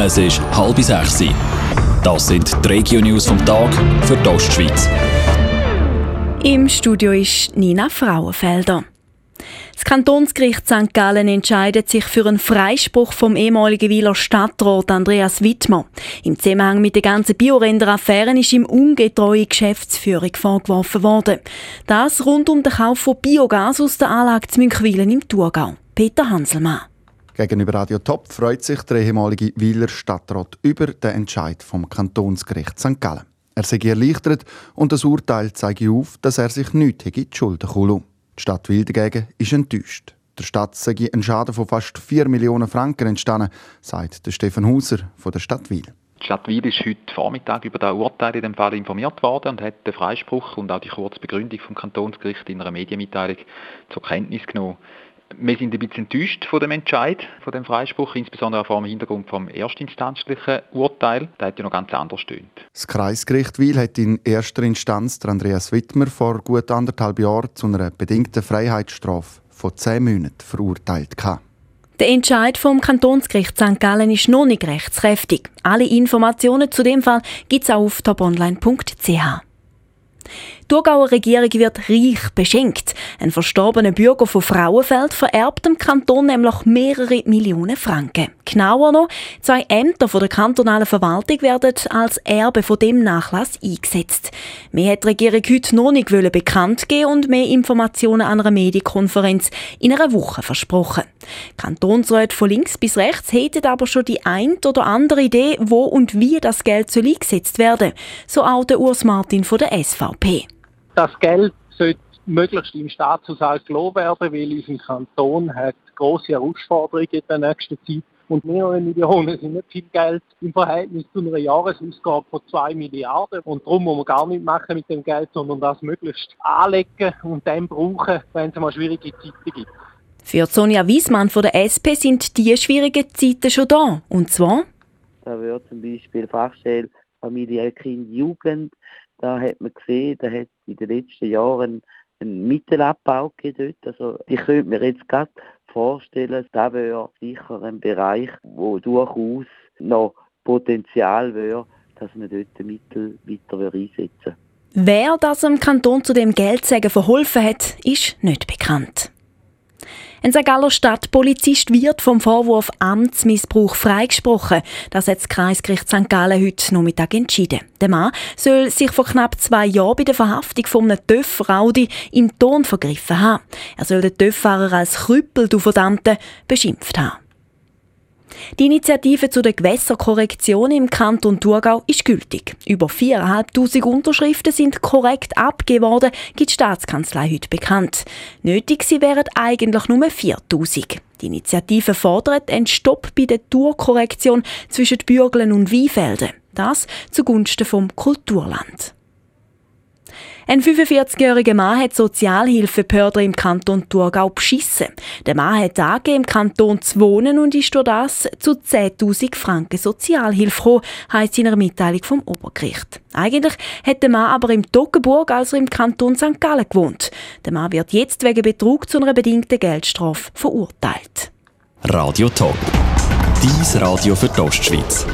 Es ist halb sechs. Das sind die Regio-News vom Tag für die Ostschweiz. Im Studio ist Nina Frauenfelder. Das Kantonsgericht St. Gallen entscheidet sich für einen Freispruch vom ehemaligen Wieler Stadtrat Andreas Wittmer. Im Zusammenhang mit der ganzen Biorender-Affäre ist ihm ungetreue Geschäftsführung vorgeworfen worden. Das rund um den Kauf von Biogas aus der Anlage zu Münckweilen im Thurgau. Peter Hanselmann. Gegenüber Radio Top freut sich der ehemalige Wieler Stadtrat über den Entscheid vom Kantonsgericht St. Gallen. Er sei erleichtert und das Urteil zeige auf, dass er sich nicht in die Schulden kann. Die Stadt Wil dagegen ist enttäuscht. Der Stadt sei ein Schaden von fast 4 Millionen Franken entstanden, sagt der Stefan Hauser von der Stadt Wil. Die Stadt Wil ist heute Vormittag über das Urteil in dem Fall informiert worden und hat den Freispruch und auch die kurze Begründung vom Kantonsgericht in einer Medienmitteilung zur Kenntnis genommen. Wir sind ein bisschen enttäuscht von dem Entscheid, von dem Freispruch, insbesondere vor dem Hintergrund vom erstinstanzlichen Urteil. Da hat ja noch ganz anders stöhnt. Das Kreisgericht Wil hat in erster Instanz Andreas Wittmer vor gut anderthalb Jahren zu einer bedingten Freiheitsstrafe von zehn Monaten verurteilt. Der Entscheid vom Kantonsgericht St. Gallen ist noch nicht rechtskräftig. Alle Informationen zu dem Fall gibt es auch auf toponline.ch. Die Thurgauer Regierung wird reich beschenkt. Ein verstorbener Bürger von Frauenfeld vererbt dem Kanton nämlich mehrere Millionen Franken. Genauer noch, zwei Ämter von der kantonalen Verwaltung werden als Erbe von dem Nachlass eingesetzt. Mehr hat die Regierung heute noch nicht bekannt geben und mehr Informationen an einer Medienkonferenz in einer Woche versprochen. Kantonsräte von links bis rechts hätten aber schon die ein oder andere Idee, wo und wie das Geld soll eingesetzt werden. So auch der Urs Martin von der SVP das Geld sollte möglichst im Staatshaushalt gelassen werden, weil unser Kanton hat grosse Herausforderungen in der nächsten Zeit. Und mehrere Millionen sind nicht viel Geld im Verhältnis zu einer Jahresausgabe von 2 Milliarden. Und darum muss man gar nichts machen mit dem Geld, sondern das möglichst anlegen und dann brauchen, wenn es mal schwierige Zeiten gibt. Für Sonja Wiesmann von der SP sind die schwierigen Zeiten schon da. Und zwar? Da wird zum Beispiel Fachstelle Familie, Kind, Jugend da hat man gesehen, da hat in den letzten Jahren einen Mittelabbau gegeben dort. Also ich könnte mir jetzt gerade vorstellen, das wäre sicher ein Bereich, wo durchaus noch Potenzial wäre, dass man dort Mittel weiter einsetzen Wer das im Kanton zu dem Geldsägen verholfen hat, ist nicht bekannt. Ein St. Galler Stadtpolizist wird vom Vorwurf Amtsmissbrauch freigesprochen. Das hat das Kreisgericht St. Gallen heute Nachmittag entschieden. Der Mann soll sich vor knapp zwei Jahren bei der Verhaftung von einem TÜV-Raudi im Ton vergriffen haben. Er soll den TÜV-Fahrer als Krüppel, du Verdammte, beschimpft haben. Die Initiative zu der Gewässerkorrektion im Kanton Thurgau ist gültig. Über 4'500 Unterschriften sind korrekt abgegeben worden, gibt die Staatskanzlei heute bekannt. Nötig sie wären eigentlich nur 4'000. Die Initiative fordert einen Stopp bei der Tourkorrektion zwischen Bürgeln und Weinfelden. Das zugunsten vom Kulturland. Ein 45-jähriger Mann hat Sozialhilfebehörden im Kanton Thurgau beschissen. Der Mann hat angegeben, im Kanton zu wohnen und ist durch das zu 10.000 Franken Sozialhilfe gekommen, heisst in einer Mitteilung vom Obergericht. Eigentlich hat der Mann aber im Toggenburg, also im Kanton St. Gallen, gewohnt. Der Mann wird jetzt wegen Betrug zu einer bedingten Geldstrafe verurteilt. Radio Top. Dies Radio für die Ostschweiz.